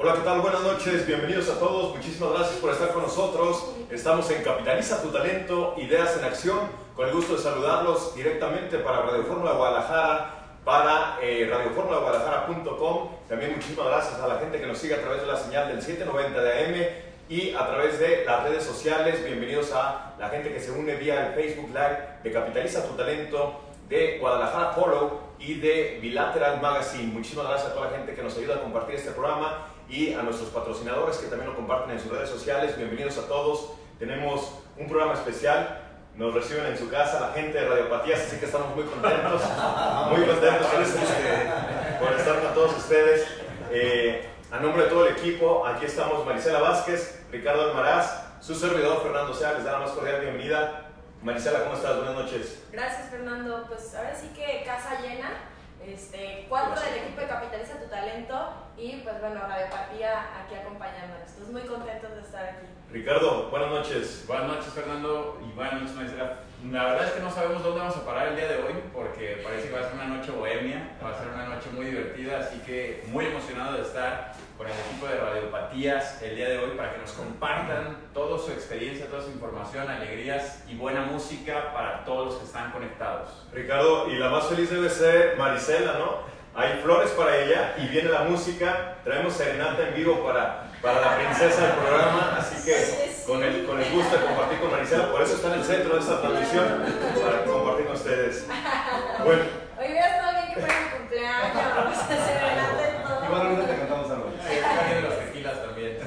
Hola, ¿qué tal? Buenas noches, bienvenidos a todos, muchísimas gracias por estar con nosotros. Estamos en Capitaliza tu talento, ideas en acción, con el gusto de saludarlos directamente para Radio Fórmula Guadalajara, para eh, radioformulaguadalajara.com. También muchísimas gracias a la gente que nos sigue a través de la señal del 790 de AM y a través de las redes sociales. Bienvenidos a la gente que se une vía el Facebook Live de Capitaliza tu talento, de Guadalajara Follow y de Bilateral Magazine. Muchísimas gracias a toda la gente que nos ayuda a compartir este programa y a nuestros patrocinadores que también lo comparten en sus redes sociales. Bienvenidos a todos. Tenemos un programa especial. Nos reciben en su casa la gente de Radiopatías, así que estamos muy contentos, muy contentos por estar con todos ustedes. Eh, a nombre de todo el equipo, aquí estamos Marisela Vázquez, Ricardo Almaraz, su servidor Fernando Sea, les da la más cordial bienvenida. Marisela, ¿cómo estás? Buenas noches. Gracias, Fernando. Pues ahora sí que casa llena. Este, cuatro del equipo de Capitaliza tu Talento y pues bueno, Radiopatía aquí acompañándonos. Estamos muy contentos de estar aquí. Ricardo, buenas noches. Buenas noches, Fernando, y buenas noches, Marisela. La verdad es que no sabemos dónde vamos a parar el día de hoy, porque parece que va a ser una noche bohemia, va a ser una noche muy divertida, así que muy emocionado de estar con el equipo de Radiopatías el día de hoy para que nos compartan toda su experiencia, toda su información, alegrías y buena música para todos los que están conectados. Ricardo, y la más feliz debe ser Marisela, ¿no? Hay flores para ella y viene la música, traemos serenata en vivo para, para la princesa del programa, así que con el, con el gusto de compartir con Marisela, por eso está en el centro de esta transmisión, para compartir con ustedes. Bueno. Hoy hubiera estado bien que fuera mi cumpleaños, serenata y todo. Igualmente te cantamos algo. de los tequilas también.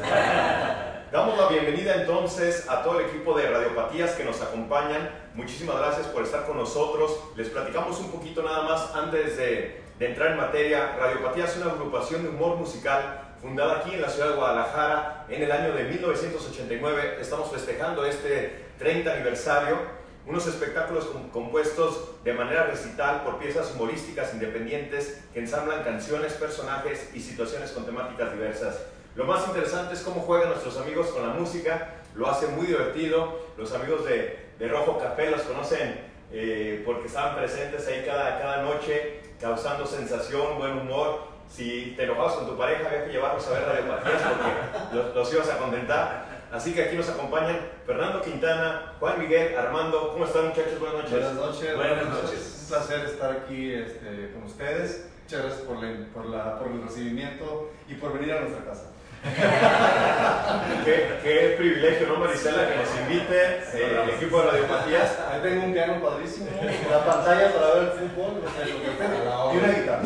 Damos la bienvenida entonces a todo el equipo de Radiopatías que nos acompañan. Muchísimas gracias por estar con nosotros. Les platicamos un poquito nada más antes de, entrar en materia. Radiopatías es una agrupación de humor musical fundada aquí en la ciudad de Guadalajara en el año de 1989. Estamos festejando este 30 aniversario. Unos espectáculos compuestos de manera recital por piezas humorísticas independientes que ensamblan canciones, personajes y situaciones con temáticas diversas. Lo más interesante es cómo juegan nuestros amigos con la música, lo hacen muy divertido. Los amigos de, de Rojo Café los conocen eh, porque estaban presentes ahí cada, cada noche, causando sensación, buen humor si te enojabas con tu pareja, había que llevarlos a ver radiopatías porque los, los, ibas a contentar. Así que aquí nos acompañan Fernando Quintana, Juan Miguel, Armando. ¿Cómo están, muchachos? Buenas noches. Buenas noches. Buenas noches. Un placer estar aquí este, con ustedes. Muchas gracias por, la, por, la, por, el recibimiento y por venir a nuestra casa. qué, qué, privilegio, ¿no, Marisela? Que nos invite eh, el equipo de Radiopatías. Ahí tengo un piano padrísimo, la pantalla para ver el fútbol y una guitarra.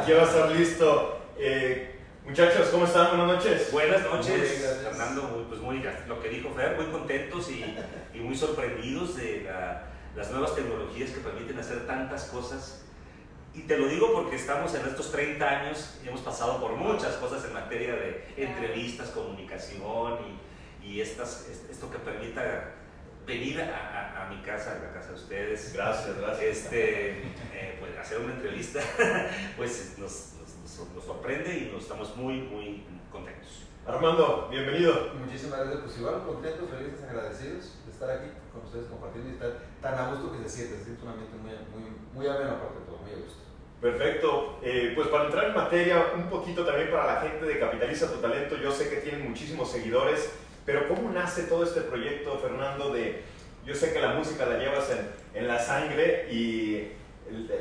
Aquí va a estar listo. Eh, muchachos, ¿cómo están? Buenas noches. Buenas noches, Fernando. Pues muy, lo que dijo Fer, muy contentos y, y muy sorprendidos de la, las nuevas tecnologías que permiten hacer tantas cosas. Y te lo digo porque estamos en estos 30 años y hemos pasado por muchas cosas en materia de entrevistas, comunicación y, y estas, esto que permita venir a, a, a, mi casa, a la casa de ustedes. Gracias, gracias. Este, eh, pues hacer una entrevista, pues nos, nos, nos, sorprende y nos estamos muy, muy contentos. Armando, bienvenido. Muchísimas gracias, pues igual contentos, felices, agradecidos de estar aquí con ustedes compartiendo y estar tan a gusto que se siente, se siente un ambiente muy, muy, muy ameno aparte de todo, muy a gusto. Perfecto. Eh, pues para entrar en materia, un poquito también para la gente de Capitaliza tu Talento, yo sé que tienen muchísimos seguidores, pero ¿cómo nace todo este proyecto, Fernando? De, yo sé que la música la llevas en, en la sangre y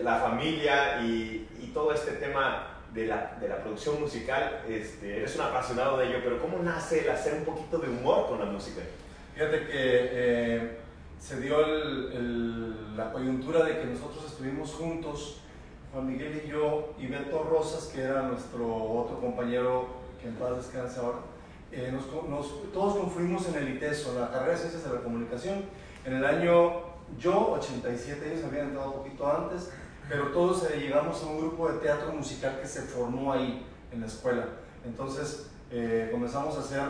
la familia y, y, todo este tema de la, de la producción musical, este, eres un apasionado de ello, pero ¿cómo nace el hacer un poquito de humor con la música? Fíjate que eh, se dio la coyuntura de que nosotros estuvimos juntos, Juan Miguel y yo, y Beto Rosas, que era nuestro otro compañero que en paz descansa ahora, eh, nos, nos, todos confluimos en el ITESO, la carrera de Ciencias de la Comunicación. En el año, yo, 87, ellos habían entrado un poquito antes, pero todos eh, llegamos a un grupo de teatro musical que se formó ahí, en la escuela. Entonces eh, comenzamos a hacer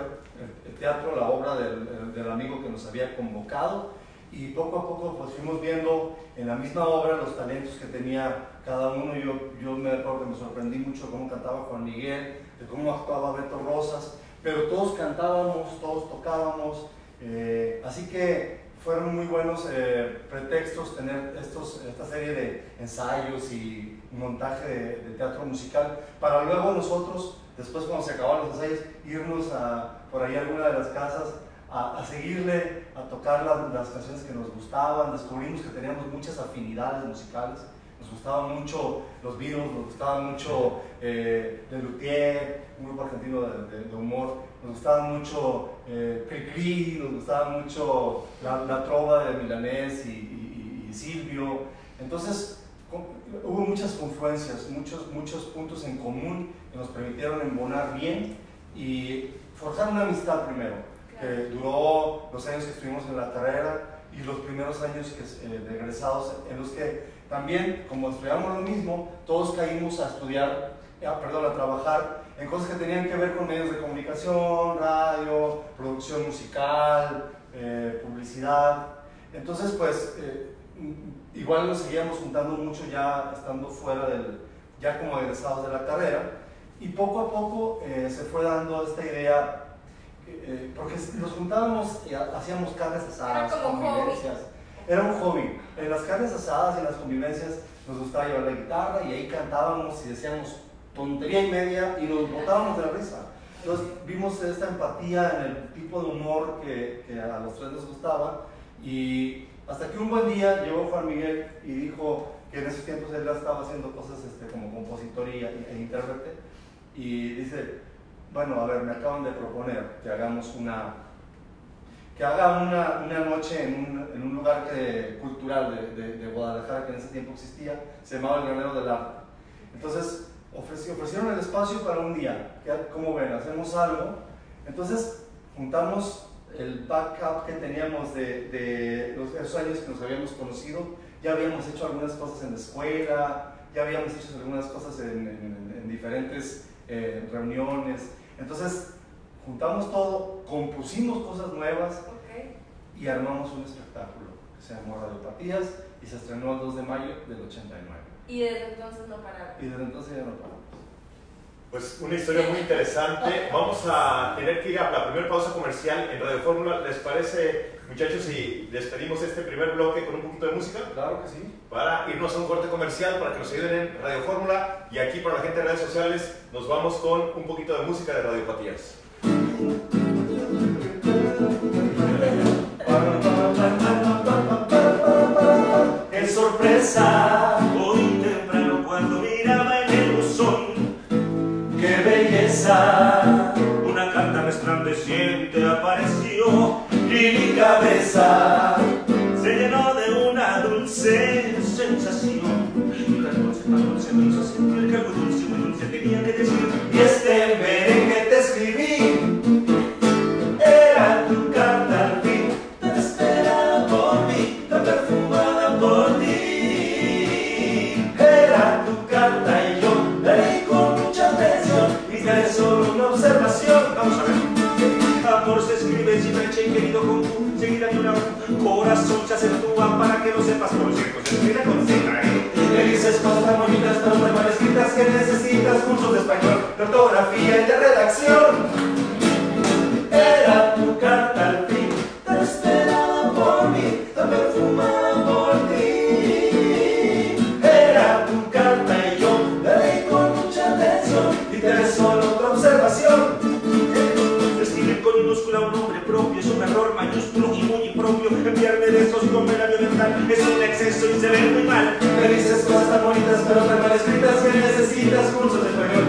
el, teatro, la obra del, del, amigo que nos había convocado, y poco a poco pues fuimos viendo en la misma obra los talentos que tenía cada uno. Yo, yo me acuerdo que me sorprendí mucho cómo cantaba Juan Miguel, de cómo actuaba Beto Rosas, pero todos cantábamos, todos tocábamos, eh, así que fueron muy buenos eh, pretextos tener estos, esta serie de ensayos y montaje de, teatro musical para luego nosotros después cuando se acabaron los ensayos, irnos por ahí a alguna de las casas a, a seguirle, a tocar las, las canciones que nos gustaban, descubrimos que teníamos muchas afinidades musicales, nos gustaban mucho los Beatles, nos gustaba mucho eh, Lelutier, un grupo argentino de, de- de humor, nos gustaba mucho eh, Cricri, nos gustaba mucho la, la trova de Milanés y, y- y Silvio. Entonces, con- hubo muchas confluencias, muchos, muchos puntos en común que nos permitieron embonar bien y forjar una amistad primero, que duró los años que estuvimos en la carrera y los primeros años que, eh, de egresados en los que también, como estudiamos lo mismo, todos caímos a estudiar, ah, perdón, a trabajar en cosas que tenían que ver con medios de comunicación, radio, producción musical, eh, publicidad. Entonces, pues, eh, igual nos seguíamos juntando mucho ya estando fuera del, ya como egresados de la carrera. Y poco a poco eh, se fue dando esta idea, porque nos juntábamos y ha- hacíamos carnes asadas, convivencias. Era un hobby. En las carnes asadas y en las convivencias nos gustaba llevar la guitarra y ahí cantábamos y decíamos tontería y media y nos botábamos de la risa. Entonces vimos esta empatía en el tipo de humor que, que a los tres nos gustaba y hasta que un buen día llegó Juan Miguel y dijo que en esos tiempos él estaba haciendo cosas este, como compositor y, e intérprete y dice, bueno, a ver, me acaban de proponer que hagamos una, que haga una, una noche en un, en un lugar que- cultural de, de- de Guadalajara que en ese tiempo existía, se llamaba El Granero del Arte. Entonces ofreci- ofrecieron el espacio para un día, como ven, hacemos algo. Entonces juntamos el backup que teníamos de, de los, esos años que nos habíamos conocido, ya habíamos hecho algunas cosas en la escuela, ya habíamos hecho algunas cosas en, en- en diferentes eh, reuniones. Entonces juntamos todo, compusimos cosas nuevas Ok. y armamos un espectáculo que se llamó Radiopatías y se estrenó el 2 de mayo del 89. Y desde entonces no pararon. Y desde entonces ya no paramos. Pues una historia muy interesante. Vamos a tener que ir a la primera pausa comercial en Radio Fórmula. ¿Les parece, muchachos, si despedimos este primer bloque con un poquito de música? Claro que sí. Para irnos a un corte comercial, para que nos ayuden en Radio Fórmula. Y aquí para la gente de redes sociales, nos vamos con un poquito de música de Radiopatías. ¡Qué sorpresa! Hoy temprano cuando miraba en el buzón, ¡qué belleza! Una carta resplandeciente apareció y mi cabeza se llenó de una dulce sensación. U. Corazón se acentúa para que lo sepas por cierto. Se escribe con Z, ¿eh? Dices cosas bonitas, pero tan mal escritas que necesitas cursos de español, de ortografía y de redacción. Es un exceso y se ve muy mal. Dices cosas tan bonitas pero tan mal escritas que necesitas cursos de español,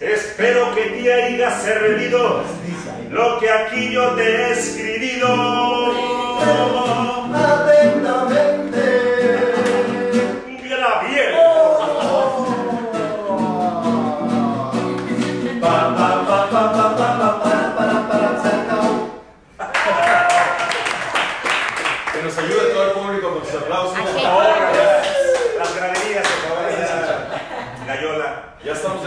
Espero que te haya servido lo que aquí yo te he escribido.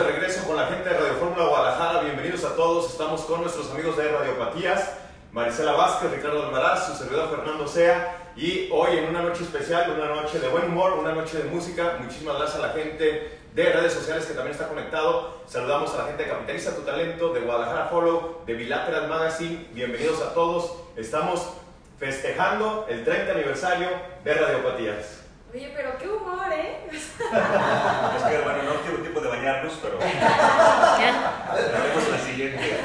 De regreso con la gente de Radio Fórmula Guadalajara. Bienvenidos a todos. Estamos con nuestros amigos de Radiopatías, Marisela Vázquez, Ricardo Almaraz, su servidor Fernando Sea. Y hoy en una noche especial, una noche de buen humor, una noche de música. Muchísimas gracias a la gente de redes sociales que también está conectado. Saludamos a la gente de Capitaliza tu Talento, de Guadalajara Follow, de Bilateral Magazine. Bienvenidos a todos. Estamos festejando el 30 aniversario de Radiopatías. Oye, pero qué humor, ¿eh? Es que, bueno, no quiero tiempo de bañarnos, pero. Haremos la siguiente.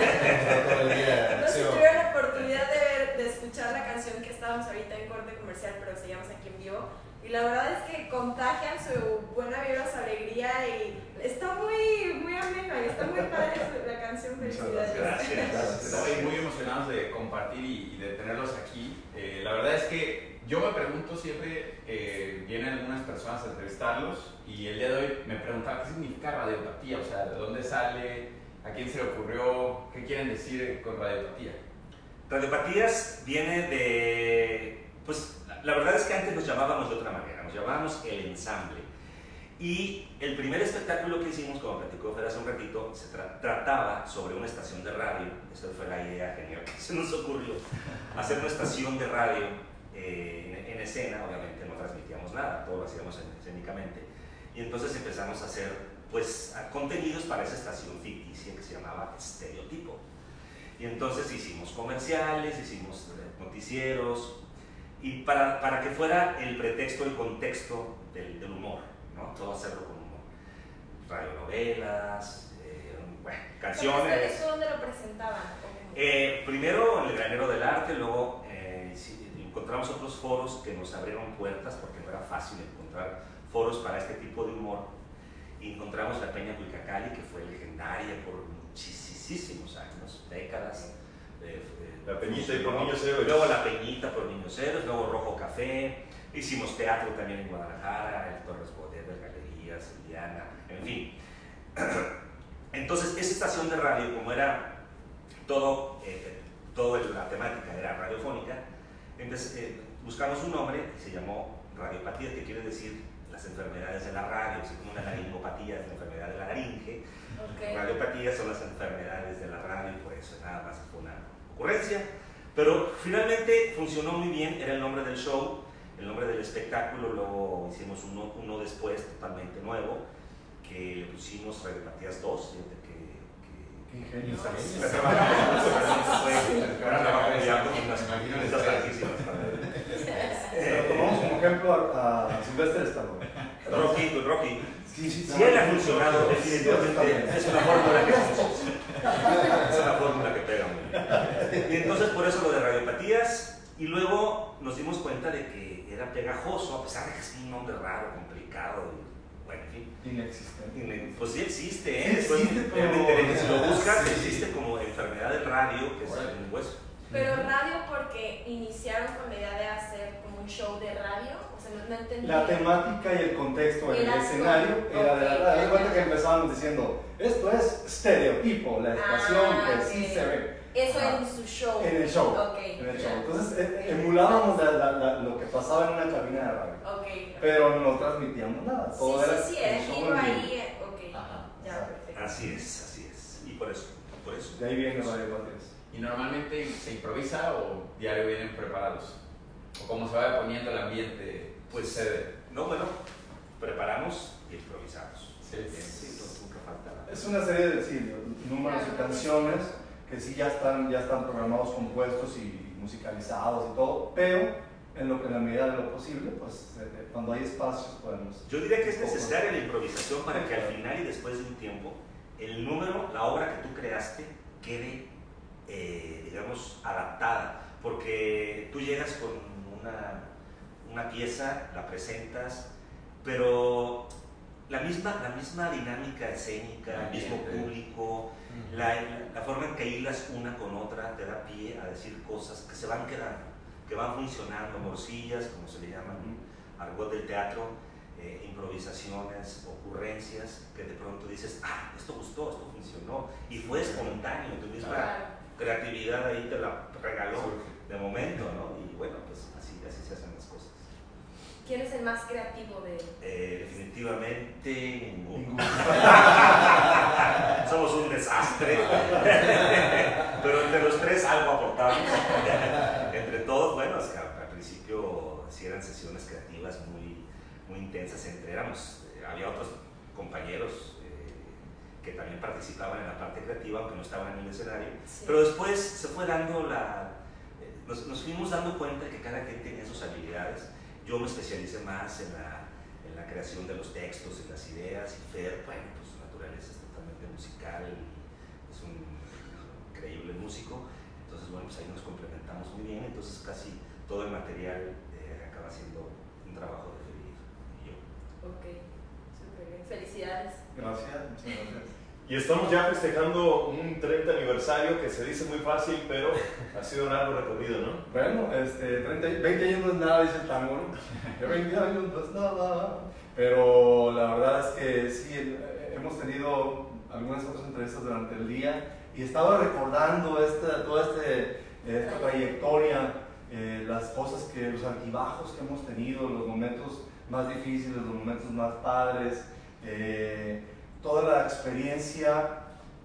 Todo el día, No sé si tuvieron la oportunidad de, ver, de escuchar la canción que estábamos ahorita en corte comercial, pero seguimos aquí en vivo. Y la verdad es que contagian su buena vibra, su alegría y está muy, muy amena y está muy padre su- la canción. Felicidades. Gracias. Estoy muy emocionados de compartir y, y de tenerlos aquí. Eh, la verdad es que yo me pregunto siempre, eh, vienen algunas personas a entrevistarlos y el día de hoy me preguntaba qué significa radiopatía, o sea, de dónde sale, a quién se le ocurrió, qué quieren decir con radiopatía. Radiopatías viene de. Pues la- verdad es que antes nos llamábamos de otra manera, nos llamábamos el ensamble. Y el primer espectáculo que hicimos, como platicó Fer hace un ratito, se tra- trataba sobre una estación de radio. Esa fue la idea genial que se nos ocurrió. Hacer una estación de radio eh, en, en escena, obviamente no transmitíamos nada, todo lo hacíamos en- escénicamente. Y entonces empezamos a hacer pues, contenidos para esa estación ficticia que se llamaba Estereotipo. Y entonces hicimos comerciales, hicimos eh, noticieros, y para, para que fuera el pretexto, el contexto del, del humor, ¿no? Todo hacerlo con humor. Radionovelas, eh, bueno, canciones. ¿Eso dónde lo presentaban? Eh, primero en el granero del arte, luego encontramos otros foros que nos abrieron puertas porque no era fácil encontrar foros para este tipo de humor. Y encontramos la Peña Cuicacali, que fue legendaria por muchísimos años, décadas. Eh, eh, La Peñita y por. Niños Héroes. Luego la Peñita por Niños Héroes, luego Rojo Café. Hicimos teatro también en Guadalajara, el Torres Bodet, Galerías, Indiana, en fin. Entonces, esa estación de radio, como era todo, eh, todo el- la temática era radiofónica, empe- eh, buscamos un nombre y se llamó radiopatía, que quiere decir las enfermedades de la radio, así como una laringopatía es la enfermedad de la laringe, Ok. radiopatías son las enfermedades de la radio, por eso nada más fue una ocurrencia. Pero finalmente funcionó muy bien, era el nombre del show, el nombre del espectáculo, luego hicimos uno, uno después totalmente nuevo, que le pusimos Radiopatías 2, fíjate que, que Qué ingenio. Ahora ya con máquinas tomamos como ejemplo a, Silvestre Stallone. Rocky, Rocky. Si él ha funcionado, definitivamente es una fórmula que funciona. Es una fórmula que pega muy. Y entonces por eso lo de radiopatías. Y luego nos dimos cuenta de que era pegajoso, a pesar de que es un nombre raro, complicado. Bueno, en fin. Inexistente. Pues sí existe, ¿eh? Sí Después existe, me pero- si lo buscas, Sí. existe como enfermedad del radio, que es Órale. el hueso. Pero radio porque iniciaron con la idea de hacer como un show de radio, o sea, no, no entendí. La temática y el contexto en el escenario todo. era de la radio. Haz cuenta que empezábamos diciendo, esto es estereotipo, la estación Ah, que ok. sí se ve. Eso Ajá. en su show. En el show. Ok. En el show. Entonces eh, emulábamos la- la- la- lo que pasaba en una cabina de radio. Ok. Pero no transmitíamos nada. Sí, Todo era sí, sí, el show ahí. Ok. Ajá, Ya, perfecto. Así es, así es. Y por eso, por eso. De ahí viene Radio Guardias. ¿Y normalmente se improvisa o diario vienen preparados? ¿O cómo se va poniendo el ambiente? Pues, sucede. No, bueno, preparamos y improvisamos. Sí. Sí, no, nunca falta nada. Es una serie de sí, números y canciones que sí ya están, ya están programados, compuestos y musicalizados y todo, pero en, lo, en la medida de lo posible, pues eh, cuando hay espacios podemos... Yo diría que es necesaria la improvisación para que al final y después de un tiempo el número, la obra que tú creaste, quede, eh, digamos, adaptada. Porque tú llegas con una, una pieza, la presentas, pero la misma, la misma dinámica escénica, el mismo público, la, la forma en que hilas una con otra te da pie a decir cosas que se van quedando, que van funcionando, morcillas, como se le llaman, argot del teatro, eh, improvisaciones, ocurrencias, que de pronto dices, ah, esto gustó, esto funcionó, y fue espontáneo, tu misma creatividad ahí te la regaló de momento, ¿no? Y bueno, pues así, así se hacen. ¿Quién es el más creativo de Eh, definitivamente ninguno. Somos un desastre. Pero entre los tres algo aportamos. entre todos, bueno, es que al, al principio sí eran sesiones creativas muy, muy intensas. Entre éramos, eh, había otros compañeros eh, que también participaban en la parte creativa, aunque no estaban en el escenario. Sí. Pero después se fue dando la. eh, Nos, nos fuimos dando cuenta que cada quien tenía sus habilidades. Yo me especialicé más en la, en la creación de los textos, en las ideas, y Fer, bueno, pues su naturaleza es totalmente musical, es un increíble músico. Entonces, bueno, pues ahí nos complementamos muy bien. Entonces, casi todo el material eh, acaba siendo un trabajo de Fer y yo. Ok, súper bien. Felicidades. Gracias, muchas gracias. Y estamos ya festejando un 30 aniversario que se dice muy fácil, pero ha sido un largo recorrido, ¿no? Bueno, este, 30, 20 años no es nada, dice el tango, ¿no? Que 20 años no es nada. Pero la verdad es que sí, hemos tenido algunas otras entrevistas durante el día y estaba recordando esta, toda este, esta trayectoria, eh, las cosas que, los altibajos que hemos tenido, los momentos más difíciles, los momentos más padres, eh, toda la experiencia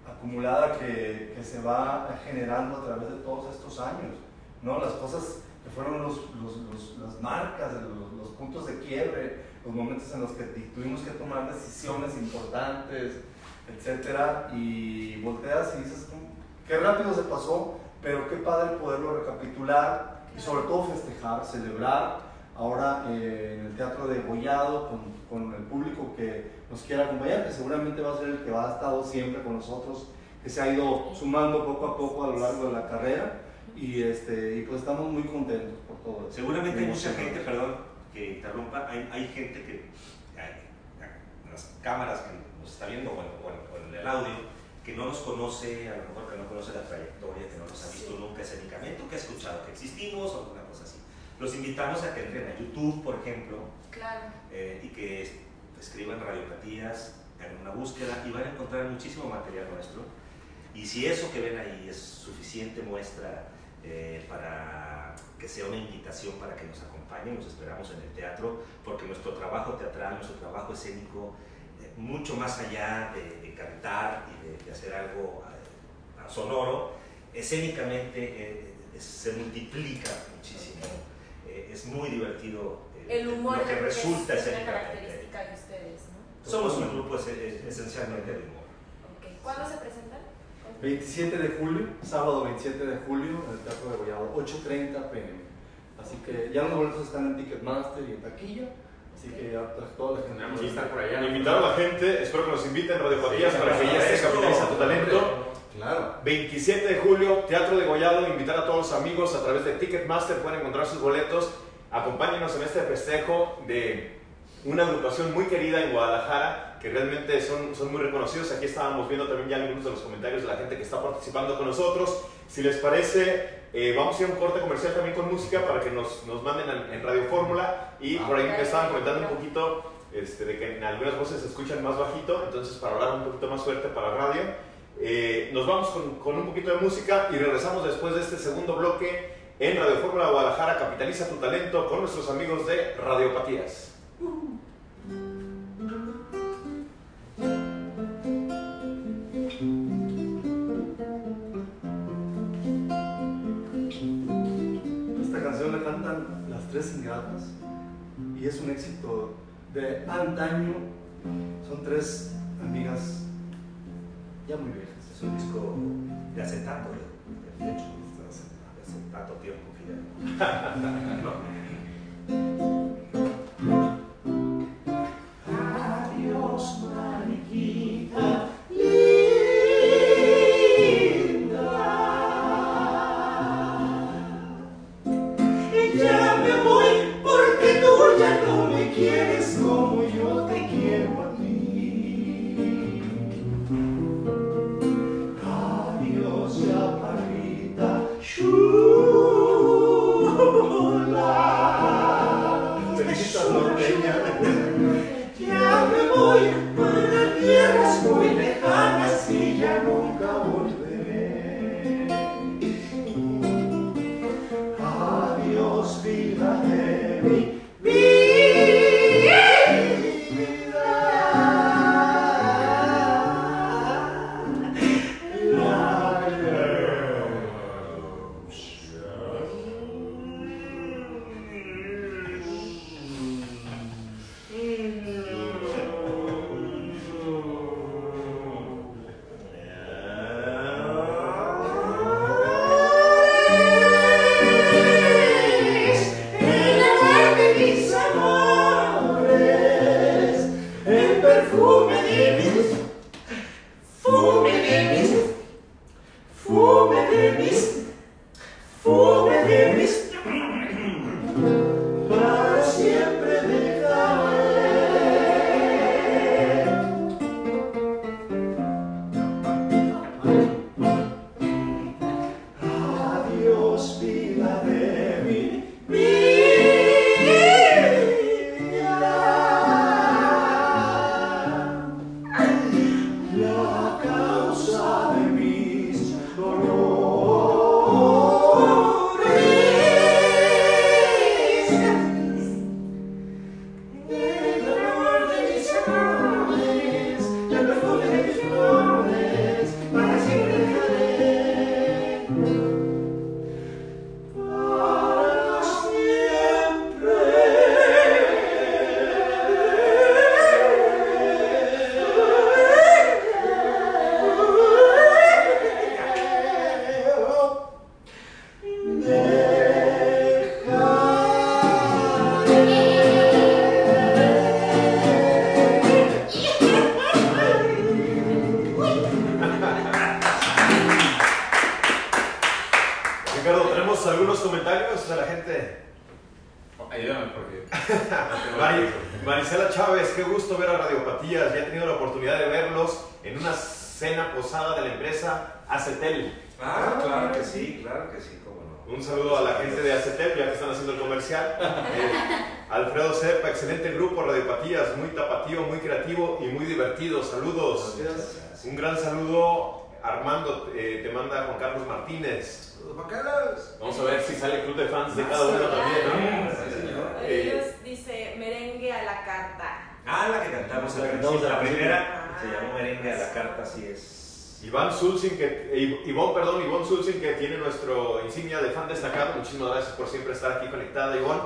acumulada que, que se va generando a través de todos estos años, ¿no? Las cosas que fueron los, los- los- las marcas, los, los puntos de quiebre, los momentos en los que tuvimos que tomar decisiones importantes, etcétera, y volteas y dices, "Mm, qué rápido se pasó, pero qué padre poderlo recapitular y sobre todo festejar, celebrar ahora eh, en el Teatro de Gollado con, con el público que nos quiera acompañar, que seguramente va a ser el que va a estado siempre con nosotros, que se ha ido sumando poco a poco a lo largo de la carrera y, este, y pues estamos muy contentos por todo eso. Seguramente hay mucha gente, perdón, que interrumpa, hay, hay gente que, hay, las cámaras que nos está viendo, bueno, bueno, o en el audio, que no nos conoce, a lo mejor que no conoce la trayectoria, que no nos ha visto Sí. nunca escénicamente, o que ha escuchado que existimos o alguna cosa así. Los invitamos a que entren a YouTube, por ejemplo, Claro. eh, y que escriban radiopatías, hagan una búsqueda y van a encontrar muchísimo material nuestro. Y si eso que ven ahí es suficiente muestra eh, para que sea una invitación para que nos acompañen, los esperamos en el teatro, porque nuestro trabajo teatral, nuestro trabajo escénico, eh, mucho más allá de, cantar y de, hacer algo eh, sonoro, escénicamente es- se multiplica muchísimo. Eh, es muy divertido eh, El humor lo que resulta es una característica de ustedes, ¿no? Somos un grupo es- es- esencialmente de humor. Ok. ¿Cuándo se presentan? 27 de julio, sábado 27 de julio, en el Teatro de Gollado, 8.30 pm. Así que ya los boletos están en Ticketmaster y en taquilla, así que ya toda la gente... Que estar por allá. Invitar a la gente, espero que nos inviten Radio Patías Sí, para que ya esté esto, Capitaliza tu talento. Claro. 27 de julio, Teatro de Gollado, invitar a todos los amigos a través de Ticketmaster, pueden encontrar sus boletos. Acompáñenos en este festejo de una agrupación muy querida en Guadalajara, que realmente son, son muy reconocidos. Aquí estábamos viendo también ya algunos de los comentarios de la gente que está participando con nosotros. Si les parece, eh, vamos a ir a un corte comercial también con música para que nos, nos manden en, en Radio Fórmula. Y por ahí me estaban comentando un poquito este, de que en algunas voces se escuchan más bajito, entonces para hablar un poquito más fuerte para radio. Eh, nos vamos con, un poquito de música y regresamos después de este segundo bloque en Radio Fórmula Guadalajara. Capitaliza tu talento con nuestros amigos de Radiopatías. Esta canción la cantan las tres ingratas y es un éxito de antaño. Son tres amigas ya muy viejas. Es un disco de acetato, de, de hecho, de acetato tiempo, Fidel. Adiós, Ivonne, Sulzin, que tiene nuestro insignia de fan destacado. Muchísimas gracias por siempre estar aquí conectada, Ivonne.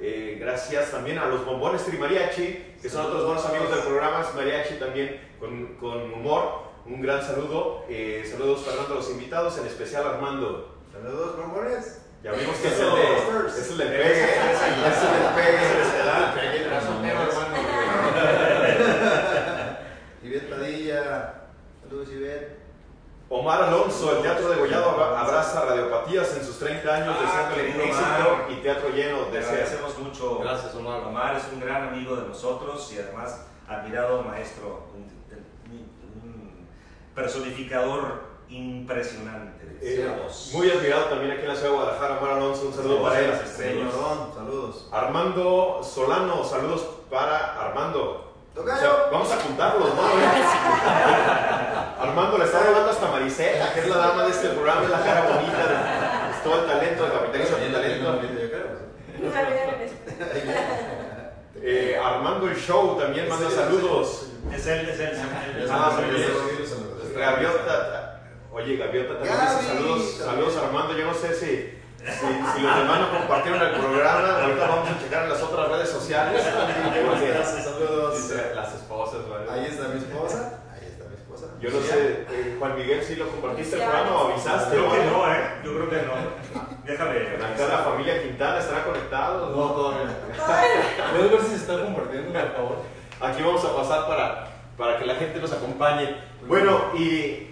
Eh, gracias también a los bombones Trimariachi, que son otros buenos amigos del programa. Es Mariachi también con, con humor. Un gran saludo. Eh, saludos Fernando a los invitados, en especial Armando. Saludos, bombones. Ya vimos que es el de, es el de pegue. Es el del pegue. Es el de Ivette Padilla. Saludos, Ivette. Omar Alonso, el Teatro de Gollado abra- abraza radiopatías en sus 30 años, Ah, deseándole querido éxito y teatro lleno. Agradecemos mucho. Gracias, Omar. Omar es un gran amigo de nosotros y además admirado maestro, un, un personificador impresionante de Eh, muy admirado también aquí en la ciudad de Guadalajara, Omar Alonso, un saludo para él. Señor Don, saludos. Armando Solano, saludos para Armando. O sea, vamos a apuntarlos, ¿no? Armando le está hablando hasta Marisela, que es la dama de este programa, es la cara bonita de todo el talento de Capitaliza tu Talento. Eh, Armando el Show también manda saludos. Es él, es él. Ah. Gaviota, oye, Gaviota también dice saludos, saludos Armando. Yo no sé si, si, si los demás no compartieron el programa. Ahorita vamos a checar en las otras redes sociales. Saludos. Dice, las esposas, ¿vale? Ahí está mi esposa. Ahí está mi esposa. Yo no sé, eh, Juan Miguel, si lo compartiste el programa o avisaste. Creo que ¿no? no, ¿eh? Yo creo que no. Déjame. Acá la familia Quintana estará conectados. No, todavía. ¿Puedes ver si se está compartiendo, por favor? Aquí vamos a pasar para, para que la gente nos acompañe. Bueno, y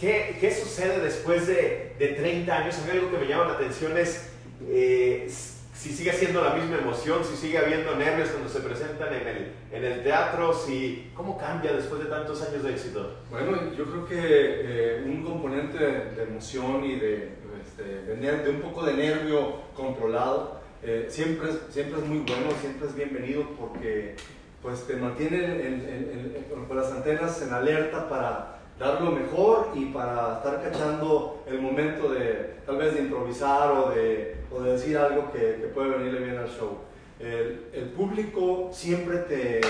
¿qué, qué sucede después de, de 30 años? A mí algo que me llama la atención es eh, si sigue siendo la misma emoción, si sigue habiendo nervios cuando se presentan en el, en el teatro, si, ¿cómo cambia después de tantos años de éxito? Bueno, yo creo que eh, un componente de, de emoción y de, este, de un poco de nervio controlado eh, siempre, es, siempre es muy bueno, siempre es bienvenido porque pues, te mantiene en- en- en- en- con las antenas en alerta para dar lo mejor y para estar cachando el momento de tal vez de improvisar o de, o de decir algo que, que puede venirle bien al show. El, el público siempre te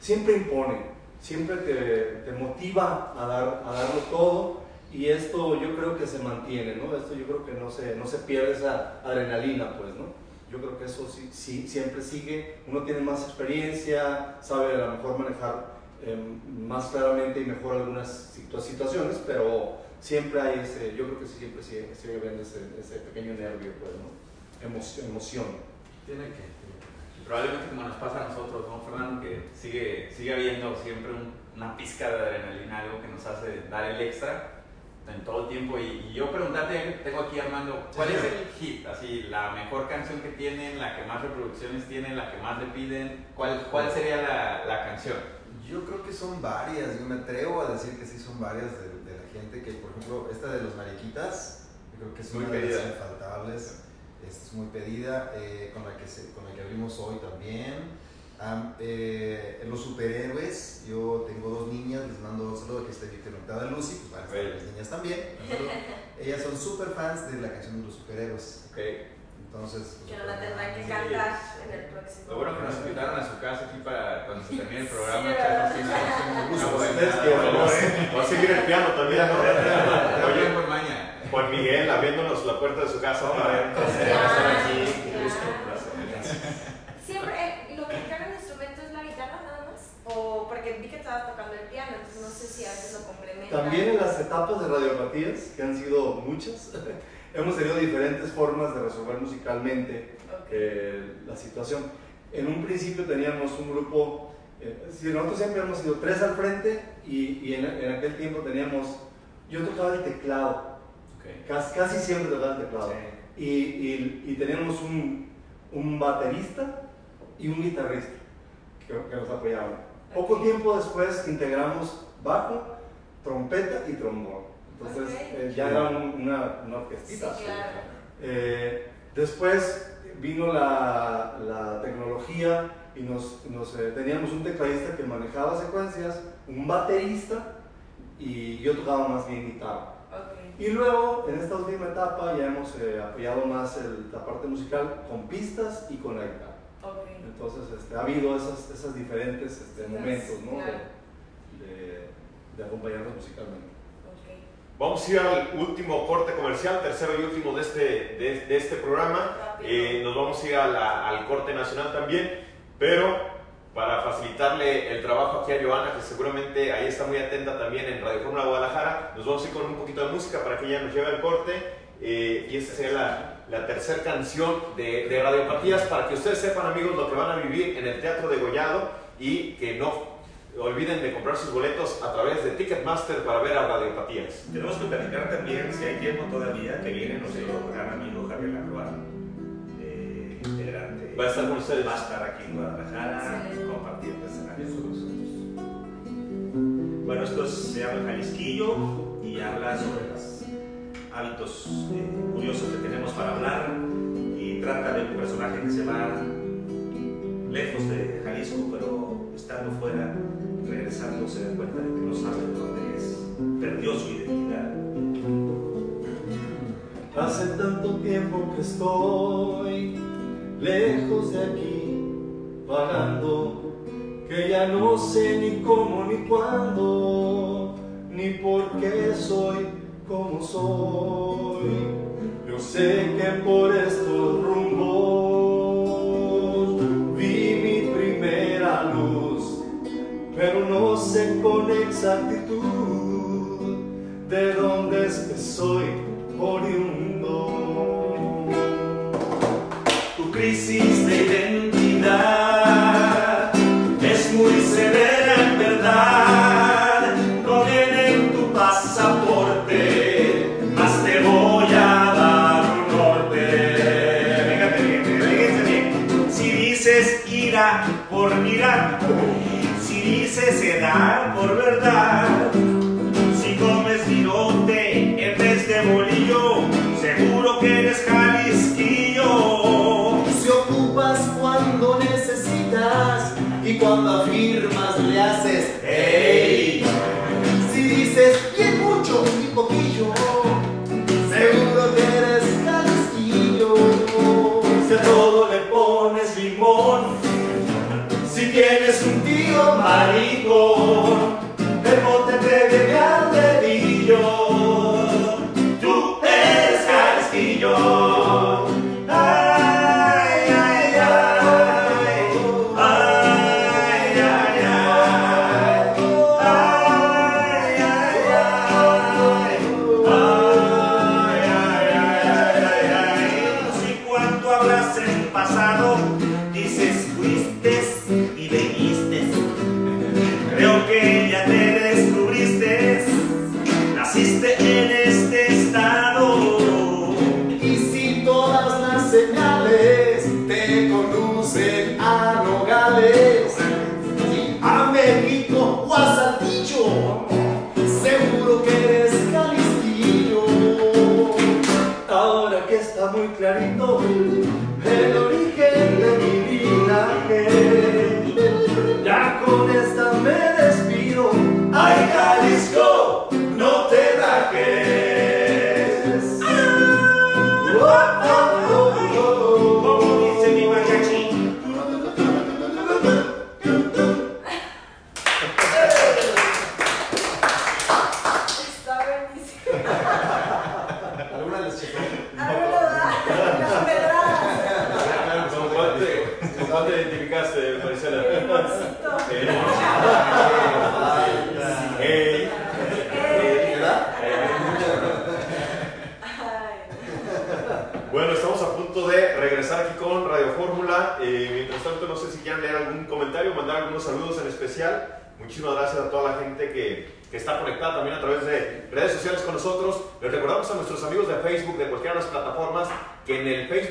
siempre impone, siempre te, te motiva a, dar, a darlo todo y esto yo creo que se mantiene, ¿no? Esto yo creo que no se, no se pierde esa adrenalina, pues, ¿no? Yo creo que eso sí, sí, siempre sigue, uno tiene más experiencia, sabe a lo mejor manejar eh, más claramente y mejor algunas situa- situaciones, pero siempre hay ese, yo creo que siempre sigue, sigue habiendo ese, ese pequeño nervio, pues, ¿no? Emoción. emoción. Tiene que. Probablemente como nos pasa a nosotros, ¿no, Fernando? Que sigue, sigue habiendo siempre un- una pizca de adrenalina, algo que nos hace dar el extra en todo el tiempo. Y, y yo preguntarte, tengo aquí Armando, ¿cuál Sí, es señor. el hit? Así, la mejor canción que tienen, la que más reproducciones tienen, la que más le piden. ¿Cuál, cuál sería la, la canción? Yo creo que son varias, yo me atrevo a decir que sí son varias de, de la gente que, por ejemplo, esta de los mariquitas, yo creo que es Muy una de pedida. las infaltables, es muy pedida, eh, con, la que se- con la que abrimos hoy también. Am- eh, los superhéroes, yo tengo dos niñas, les mando un saludo, aquí está mi conectada Lucy, pues van a estar mis niñas también. Ellas son super fans de la canción de los superhéroes, Okay. Entonces... pues, Que no la tendrán que Sí. cantar en el próximo. Lo bueno que nos invitaron a su casa aquí para cuando se termine el programa. Sí, Ustedes buena- que va a seguir el piano también, ¿no? Oye, por maña. Juan Miguel abriéndonos la puerta de su casa para estar aquí. Qué gusto, un placer. Siempre, eh, lo que carga el instrumento es la guitarra nada más. O porque vi que estabas tocando el piano, entonces no sé si a veces lo complementan. También en las etapas de radiopatías, que han sido muchas, hemos tenido diferentes formas de resolver musicalmente eh, la situación. En un principio teníamos un grupo, eh, si nosotros siempre hemos sido tres al frente y, y en, en aquel tiempo teníamos, yo tocaba el teclado, casi, casi siempre tocaba el teclado. Y, y- y teníamos un, un baterista y un guitarrista que, que nos apoyaban. Poco tiempo después integramos bajo, trompeta y trombón. Entonces Ok. eh, ya era un- una, una orquestita. Sí, claro. Eh, después vino la, la tecnología y nos, nos, eh, teníamos un tecladista que manejaba secuencias, un baterista y yo tocaba más bien guitarra. Ok. Y luego, en esta última etapa, ya hemos eh, apoyado más el- la parte musical con pistas y con la guitarra. Ok. Entonces, este, ha habido esas, esas diferentes este, momentos ¿no? claro. de, de, de acompañarnos musicalmente. Vamos a ir al último corte comercial, tercero y último de este, de, de este programa. Eh, nos vamos a ir a la- al corte nacional también, pero para facilitarle el trabajo aquí a Joana, que seguramente ahí está muy atenta también en Radio Fórmula Guadalajara, nos vamos a ir con un poquito de música para que ella nos lleve al corte. eh, y esta sería la, la tercera canción de, de Radiopatías para que ustedes sepan, amigos, lo que van a vivir en el Teatro de Gollado y que no olviden de comprar sus boletos a través de Ticketmaster para ver a Radiopatías. Tenemos que platicar también, si hay tiempo todavía, que viene nuestro gran amigo Javier Lacroix, eh, integrante. Va a estar con ustedes. Va a estar aquí en Guadalajara Excelente. compartiendo escenario con nosotros. Bueno, esto es- se llama Jalisquillo y habla sobre los hábitos eh, curiosos que tenemos para hablar y trata de un personaje que se va lejos de Jalisco, pero estando fuera, regresando se da cuenta de que no sabe dónde es, perdió su identidad. Hace tanto tiempo que estoy lejos de aquí, vagando, que ya no sé ni cómo ni cuándo, ni por qué soy como soy. Yo sé que por estos rumbos sé con exactitud de dónde es que soy oriundo. Tu crisis de identidad es muy severa en verdad. No viene en tu pasaporte, más te voy a dar un norte. Fíjate bien, fíjense bien. Si dices ira por mirar, si dices edad por verdad. Oh, oh,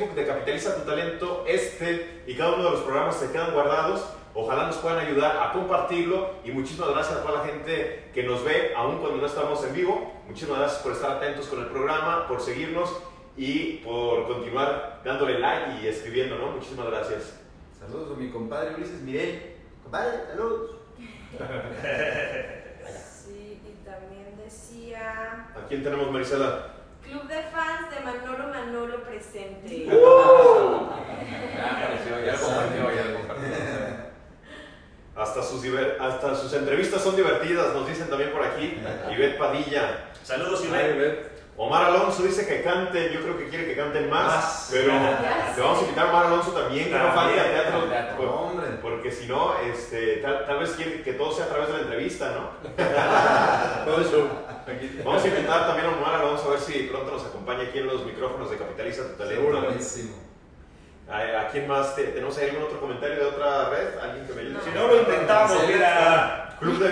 Facebook de Capitaliza tu Talento, este y cada uno de los programas se quedan guardados. Ojalá nos puedan ayudar a compartirlo y muchísimas gracias a toda la gente que nos ve, aún cuando no estamos en vivo. Muchísimas gracias por estar atentos con el programa, por seguirnos y por continuar dándole like y escribiendo, ¿no? Muchísimas gracias. Saludos a mi compadre Ulises Mirel. Compadre, saludos. Sí, y también decía ¿A quién tenemos, Marisela? Club de fans de Manolo Manolo presente. Ya apareció, ya lo compartió, ya lo compartió. Hasta sus, hasta sus entrevistas son divertidas, nos dicen también por aquí. Ivette Padilla. Saludos, ve. Omar Alonso dice que canten, yo creo que quiere que canten más, Más. pero Ya le vamos a invitar a Omar Alonso también, que no falte al teatro, al teatro. por- Hombre. porque si no, este, tal, tal vez quiere que todo sea a través de la entrevista, ¿no? Todo. Aquí. Vamos a invitar también a Omar Alonso a ver si pronto nos acompaña aquí en los micrófonos de Capitaliza tu Talento. Buenísimo. ¿A, a quién más? te- ¿Tenemos ahí algún otro comentario de otra red? ¿Alguien que me ayude? Si no lo intentamos, mira. Club de...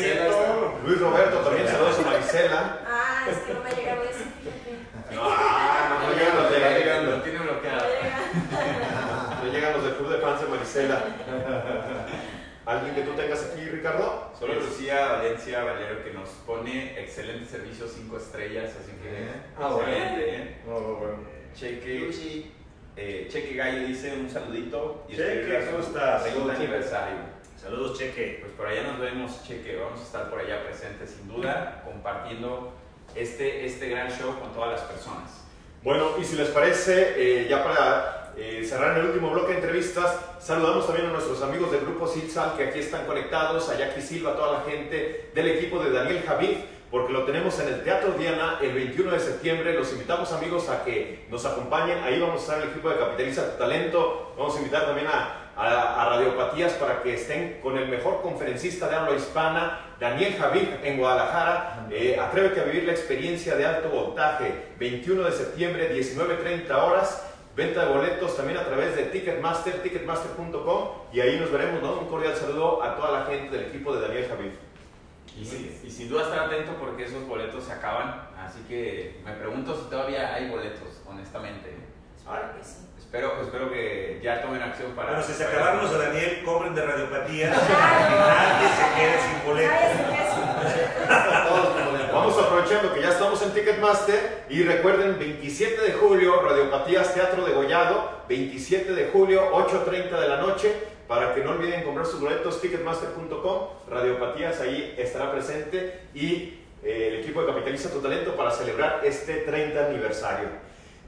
Nieto. Luis Roberto, también saludos a Marisela. Ah, es que no me ha llegado eso, fíjate. Ah, no llegan los de, llegando, lo tiene bloqueado. No llega. no llegan los del Club de Fans de Marisela. ¿Alguien que tú tengas aquí, Ricardo? Solo Lucía Valencia Valero que nos pone excelente servicio, 5 estrellas, así que Ah, bueno. excelente, ¿eh? Oh, bueno. Cheque, Luchi. eh, Cheque Gallo dice un saludito y Cheque, ¿cómo su estás? segundo aniversario. Saludos, Cheque. Pues por allá nos vemos, Cheque. Vamos a estar por allá presentes, sin duda, compartiendo este, este gran show con todas las personas. Bueno, y si les parece, eh, ya para eh, cerrar el último bloque de entrevistas, saludamos también a nuestros amigos del grupo Sitzal que aquí están conectados, a Jackie Silva, a toda la gente del equipo de Daniel Javid, porque lo tenemos en el Teatro Diana el 21 de septiembre. Los invitamos amigos a que nos acompañen. Ahí vamos a estar el equipo de Capitaliza tu Talento. Vamos a invitar también a, a, a Radiopatías para que estén con el mejor conferencista de habla hispana, Daniel Javid, en Guadalajara. Eh, a vivir la experiencia de alto voltaje. 21 de septiembre, 19.30 horas. Venta de boletos también a través de Ticketmaster, ticketmaster.com. Y ahí nos veremos. ¿no? Un cordial saludo a toda la gente del equipo de Daniel Javid. Y, sí, y sin duda estar atento porque esos boletos se acaban. Así que me pregunto si todavía hay boletos, honestamente. Espero que sí. Espero, espero que ya tomen acción para. Bueno, si se acabaron los de Daniel, compren de radiopatía. Nadie se quede sin boleto. Que ya estamos en Ticketmaster y recuerden 27 de julio Radiopatías Teatro de Gollado, 27 de julio 8.30 de la noche, para que no olviden comprar sus boletos ticketmaster.com, Radiopatías ahí estará presente y eh, el equipo de Capitaliza tu Talento para celebrar este 30 aniversario.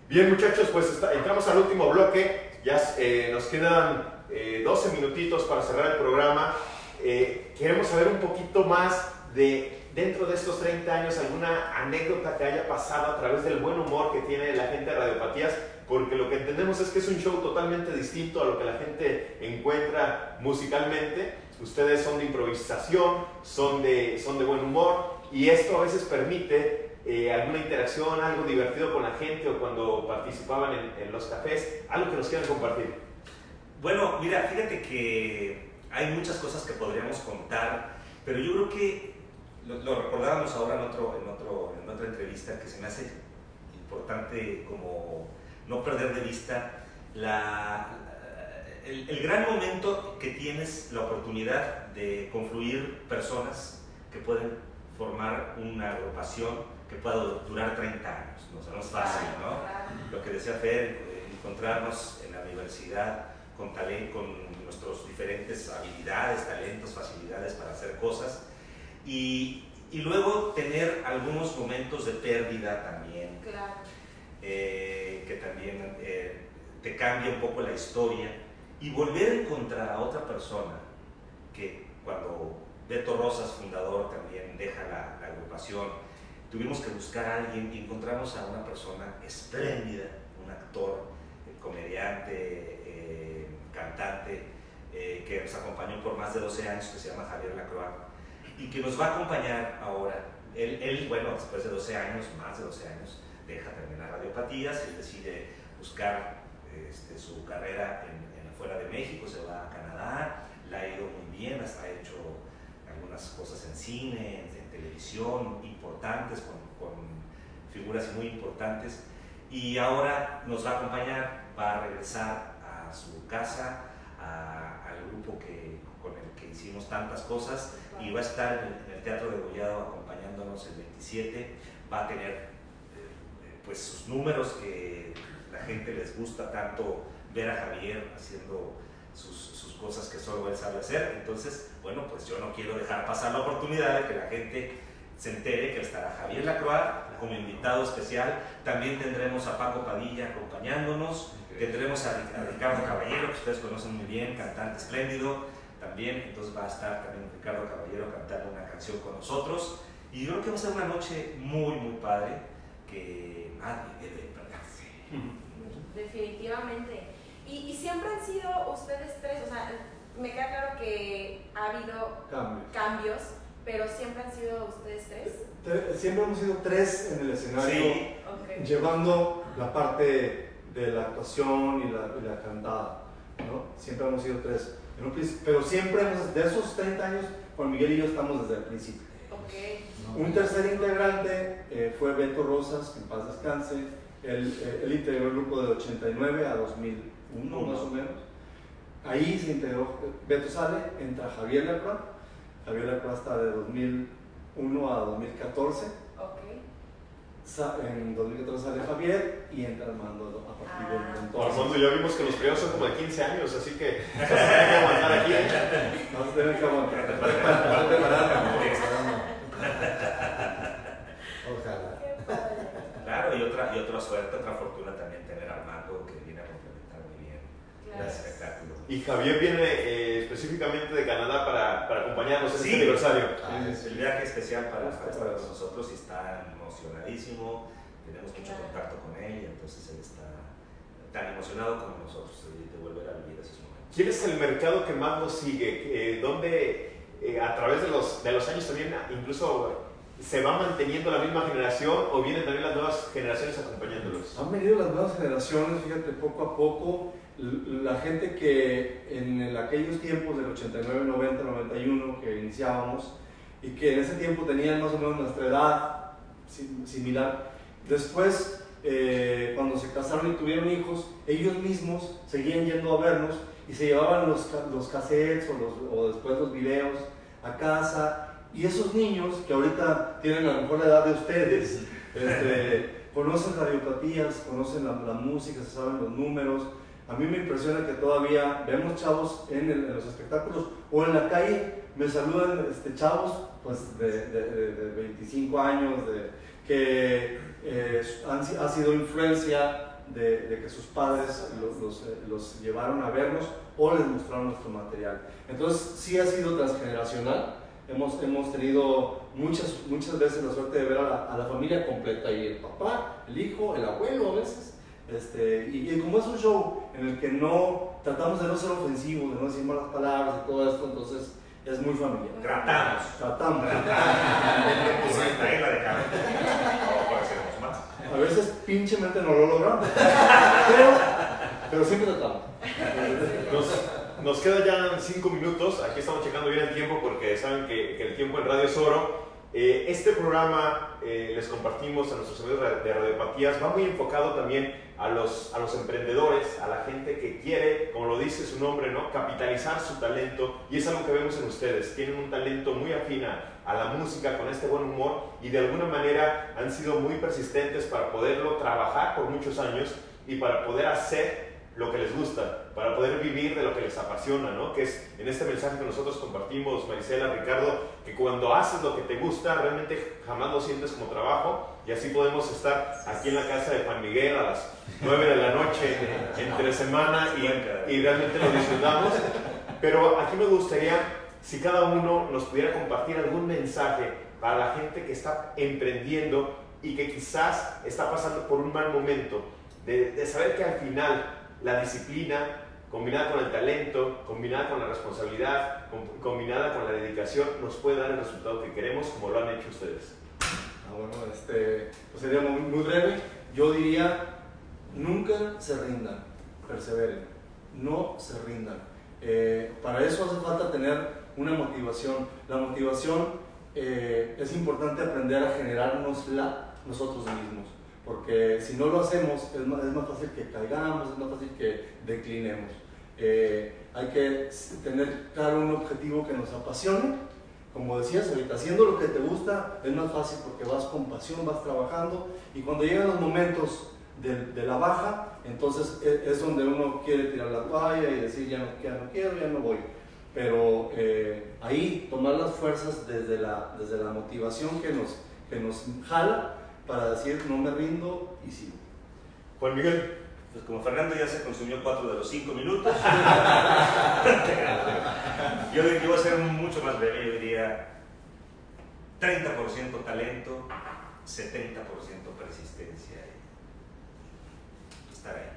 Bien muchachos, pues entramos al último bloque, ya eh, nos quedan eh, 12 minutitos para cerrar el programa. Eh, queremos saber un poquito más de dentro de estos 30 años alguna anécdota que haya pasado a través del buen humor que tiene la gente de Radiopatías, porque lo que entendemos es que es un show totalmente distinto a lo que la gente encuentra musicalmente. Ustedes son de improvisación, son de, son de buen humor y esto a veces permite eh, alguna interacción, algo divertido con la gente o cuando participaban en, en los cafés, algo que nos quieran compartir. Bueno, mira, fíjate que hay muchas cosas que podríamos contar, pero yo creo que lo, lo recordábamos ahora en, otro, en, otro, en otra entrevista que se me hace importante como no perder de vista la, el, el gran momento que tienes la oportunidad de confluir personas que pueden formar una agrupación que pueda durar 30 años. ¿no? O sea, no es fácil, ¿no? lo que decía Fer, eh, encontrarnos en la universidad con, talen- con nuestras diferentes habilidades, talentos, facilidades para hacer cosas y, y luego tener algunos momentos de pérdida también, Claro. eh, que también eh, te cambia un poco la historia. Y volver a encontrar a otra persona que cuando Beto Rosas, fundador, también deja la, la agrupación, tuvimos que buscar a alguien y encontramos a una persona espléndida, un actor, eh, comediante, eh, cantante, eh, que nos acompañó por más de 12 años, que se llama Javier Lacroix, y que nos va a acompañar ahora. Él, él, bueno, después de 12 años, más de 12 años, deja también a Radiopatías, él decide buscar este, su carrera en, en de México, se va a Canadá, le ha ido muy bien, hasta ha hecho algunas cosas en cine, en, en televisión, importantes, con, con figuras muy importantes, y ahora nos va a acompañar, va a regresar a su casa, a- al grupo que hicimos tantas cosas, y va a estar en el, Teatro de Gollado acompañándonos el 27, va a tener eh, pues sus números que la gente les gusta tanto ver a Javier haciendo sus, sus cosas que solo él sabe hacer. Entonces, bueno, pues yo no quiero dejar pasar la oportunidad de que la gente se entere que estará Javier Lacroix como invitado especial. También tendremos a Paco Padilla acompañándonos. Tendremos a, a Ricardo Caballero, que ustedes conocen muy bien, cantante espléndido. También, entonces va a estar también Ricardo Caballero cantando una canción con nosotros. Y yo creo que va a ser una noche muy, muy padre que nadie debe perderse. Definitivamente. Y, y siempre han sido ustedes tres, o sea, me queda claro que ha habido Cambio. cambios, pero siempre han sido ustedes tres. Siempre hemos sido tres en el escenario, Sí. Ok. llevando la parte de la actuación y la, y la cantada. ¿no? Siempre hemos sido tres. En un principio- pero siempre, hemos- de esos 30 años, Juan Miguel y yo estamos desde el principio. Un tercer integrante eh, fue Beto Rosas, que en paz descanse. Él, eh, él integró el grupo de 89 a 2001 más o menos. Ahí se integró, Beto sale, entra Javier Lacroix. Javier Lacroix está de 2001 a 2014. En 2014 sale Javier y entra Armando a partir de Ah. entonces. Armando, ya vimos que los primeros son como de 15 años, así que vas a tener que aguantar aquí. Vamos a tener que aguantar. Ojalá. Claro, y otra, y otra suerte, otra fortuna también tener a Armando que viene a complementar muy bien el espectáculo. Y Javier viene eh, específicamente de Canadá para, para acompañarnos en Sí. este aniversario. Ah, Es el viaje especial para, para para nosotros y está emocionadísimo. Tenemos mucho Claro. contacto con él y entonces él está tan emocionado como nosotros de, volver a vivir esos momentos. ¿Quién es el mercado que más lo sigue? Eh, ¿Dónde eh, a través de los, de los años también incluso se va manteniendo la misma generación o vienen también las nuevas generaciones acompañándolos? Han venido las nuevas generaciones, fíjate, poco a poco. La gente que en el- aquellos tiempos del 89, 90, 91 que iniciábamos y que en ese tiempo tenían más o menos nuestra edad similar, después eh, cuando se casaron y tuvieron hijos, ellos mismos seguían yendo a vernos y se llevaban los, los cassettes o, los, o después los videos a casa y esos niños que ahorita tienen a lo mejor la edad de ustedes, este, conocen radiopatías, conocen la, la música, se saben los números. A mí me impresiona que todavía vemos chavos en, el- en los espectáculos o en la calle, me saludan este, chavos pues, de, de- de- de 25 años, de, que eh, han, ha sido influencia de, de que sus padres los, los, eh, los llevaron a vernos o les mostraron nuestro material. Entonces sí ha sido transgeneracional. Hemos, hemos tenido muchas, muchas veces la suerte de ver a la, a la familia completa y el papá, el hijo, el abuelo a veces. Este, y, y como es un show en el que no tratamos de no ser ofensivos, de no decir malas palabras y todo esto, entonces es muy familiar. Tratamos. Tratamos. A veces pinchemente no lo logramos, pero, pero siempre tratamos. Nos, nos queda ya cinco minutos. Aquí estamos checando bien el tiempo porque saben que, que el tiempo en radio es oro. Eh, este programa eh, les compartimos a nuestros amigos de Radiopatías. Va muy enfocado también a los, a los emprendedores, a la gente que quiere, como lo dice su nombre, ¿no? capitalizar su talento. Y es algo que vemos en ustedes. Tienen un talento muy afina a la música, con este buen humor y de alguna manera han sido muy persistentes para poderlo trabajar por muchos años y para poder hacer lo que les gusta, para poder vivir de lo que les apasiona, ¿no? Que es en este mensaje que nosotros compartimos, Marisela, Ricardo, que cuando haces lo que te gusta, realmente jamás lo sientes como trabajo y así podemos estar aquí en la casa de Juan Miguel a las 9 de la noche entre semana y, y realmente lo disfrutamos. Pero aquí me gustaría, si cada uno nos pudiera compartir algún mensaje para la gente que está emprendiendo y que quizás está pasando por un mal momento, de, de saber que al final la disciplina, combinada con el talento, combinada con la responsabilidad, com- combinada con la dedicación, nos puede dar el resultado que queremos como lo han hecho ustedes. Ah, bueno, este, pues sería muy, muy breve. Yo diría, nunca se rindan, perseveren, no se rindan. Eh, para eso hace falta tener una motivación. La motivación eh, es importante aprender a generárnosla nosotros mismos, porque si no lo hacemos es más, es más fácil que caigamos, es más fácil que declinemos. Eh, hay que tener claro un objetivo que nos apasione como decías ahorita, haciendo lo que te gusta es más fácil porque vas con pasión, vas trabajando y cuando llegan los momentos de, de la baja, entonces es, es donde uno quiere tirar la toalla y decir ya no, ya no quiero, ya no voy. Pero eh, ahí tomar las fuerzas desde la, desde la motivación que nos, que nos jala para decir no me rindo y sigo. Juan Miguel, Pues como Fernando ya se consumió cuatro de los cinco minutos, yo, yo voy a ser mucho más breve, yo diría 30% talento, 70% persistencia y estar ahí.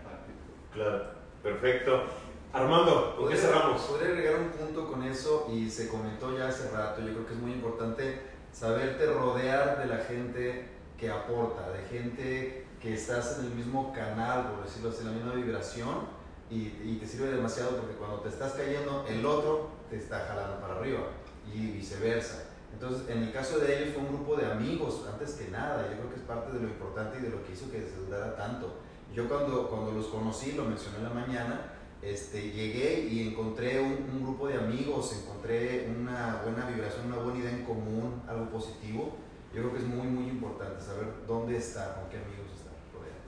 claro, perfecto. Armando, ¿con qué cerramos? Podría agregar un punto con eso y se comentó ya hace rato, yo creo que es muy importante saberte rodear de la gente que aporta, de gente que estás en el mismo canal, por decirlo así, la misma vibración y, y te sirve demasiado porque cuando te estás cayendo, el otro te está jalando para arriba y viceversa. Entonces, en el caso de ellos fue un grupo de amigos, antes que nada, yo creo que es parte de lo importante y de lo que hizo que se durara tanto. Yo cuando, cuando los conocí, lo mencioné en la mañana, este, llegué y encontré un, un grupo de amigos, encontré una buena vibración, una buena idea en común, algo positivo. Yo creo que es muy, muy importante saber dónde está, con qué amigos está.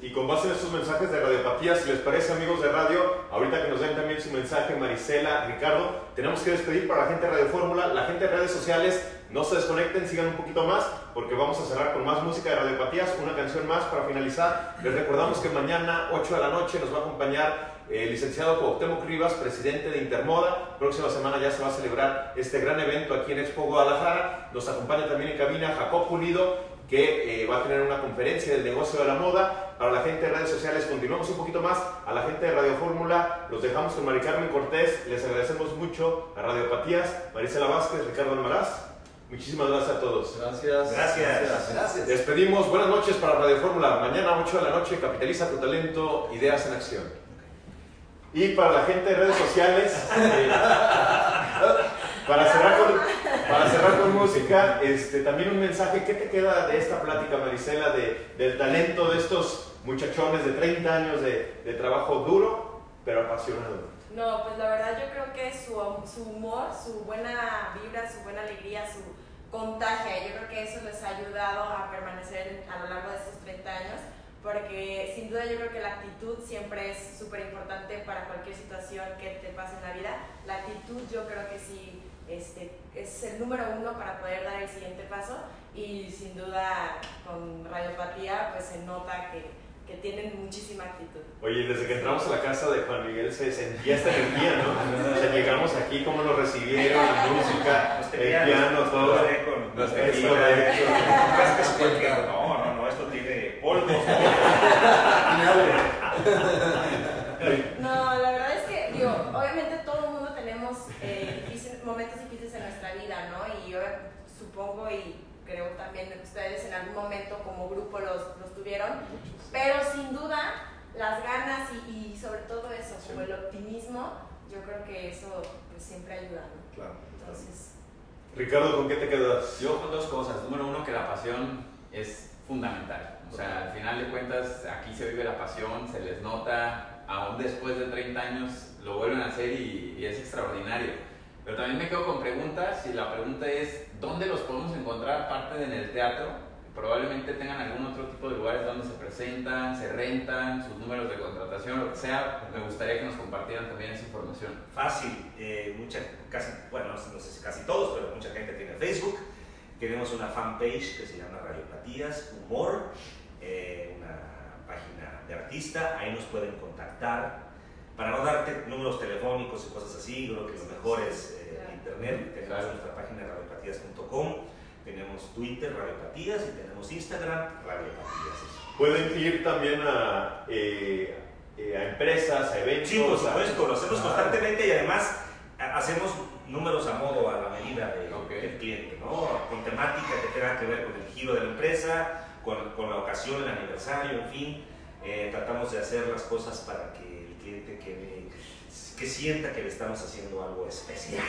Y con base en estos mensajes de radiopatía, si les parece amigos de radio, ahorita que nos den también su mensaje Marisela, Ricardo, tenemos que despedir para la gente de Radio Fórmula, la gente de redes sociales, no se desconecten, sigan un poquito más, porque vamos a cerrar con más música de radiopatías, una canción más para finalizar. Les recordamos que mañana, 8 de la noche, nos va a acompañar el licenciado Cuauhtémoc Rivas, presidente de Intermoda. Próxima semana ya se va a celebrar este gran evento aquí en Expo Guadalajara. Nos acompaña también en cabina Jacob Pulido, que eh, va a tener una conferencia del negocio de la moda. Para la gente de redes sociales, continuamos un poquito más. A la gente de Radio Fórmula, los dejamos con Mari Carmen Cortés. Les agradecemos mucho a Radiopatías, Marisela Vázquez, Ricardo Almaraz. Muchísimas gracias a todos. Gracias. Gracias. Gracias. Despedimos. Buenas noches para Radio Fórmula. Mañana 8 de la noche, capitaliza tu talento, ideas en acción. Y para la gente de redes sociales, eh, para, cerrar con, para cerrar con música, este, también un mensaje. ¿Qué te queda de esta plática, Marisela, de, del talento de estos muchachones de 30 años de, de trabajo duro, pero apasionado? No, pues la verdad yo creo que su, su humor, su buena vibra, su buena alegría, su contagia, yo creo que eso les ha ayudado a permanecer a lo largo de estos 30 años, porque sin duda yo creo que la actitud siempre es súper importante para cualquier situación que te pase en la vida. La actitud yo creo que sí este, es el número uno para poder dar el siguiente paso y sin duda con radiopatía pues se nota que, que tienen muchísima actitud. Oye, desde que entramos a la casa de Juan Miguel se sentía esta energía, ¿no? O sea, llegamos aquí, cómo nos recibieron, la música, el piano, todo. Nos correcto. Casi que se cuelga. No, no, no, esto tiene polvo. No, la verdad es que, digo, obviamente todo el mundo tenemos eh, difícil- momentos difíciles en nuestra vida, ¿no? Y yo supongo y creo también que ustedes en algún momento como grupo los, los tuvieron, pero sin duda las ganas y, y sobre todo eso, como el optimismo, yo creo que eso pues, siempre ayuda, ¿no? Claro. Entonces, Ricardo, ¿con qué te quedas? Yo con dos cosas. Número uno, que la pasión es fundamental. O sea, al final de cuentas, aquí se vive la pasión, se les nota, aún después de 30 años lo vuelven a hacer y, y es extraordinario. Pero también me quedo con preguntas y la pregunta es, ¿dónde los podemos encontrar aparte de en el teatro? Probablemente tengan algún otro tipo de lugares donde se presentan, se rentan, sus números de contratación, lo que sea. Me gustaría que nos compartieran también esa información. Fácil, eh, mucha, casi, bueno, no sé, si casi todos, pero mucha gente tiene Facebook. Tenemos una fanpage que se llama Radiopatías Humor, eh, una página de artista, ahí nos pueden contactar. Para no darte números telefónicos y cosas así, yo creo que lo mejor es eh, Claro. internet. Tenemos Claro. nuestra página radiopatías.com, tenemos Twitter, Radiopatías, y tenemos Instagram, Radiopatías. Pueden ir también a, eh, eh, a empresas, a eventos. Sí, por supuesto, lo hacemos Ah. constantemente y además ha- hacemos números a modo, a la medida de- Ok. del cliente, ¿no? Con temática que tenga que ver con el giro de la empresa, con, con la ocasión, el aniversario, en fin. Eh, tratamos de hacer las cosas para que el cliente quede, que sienta que le estamos haciendo algo especial.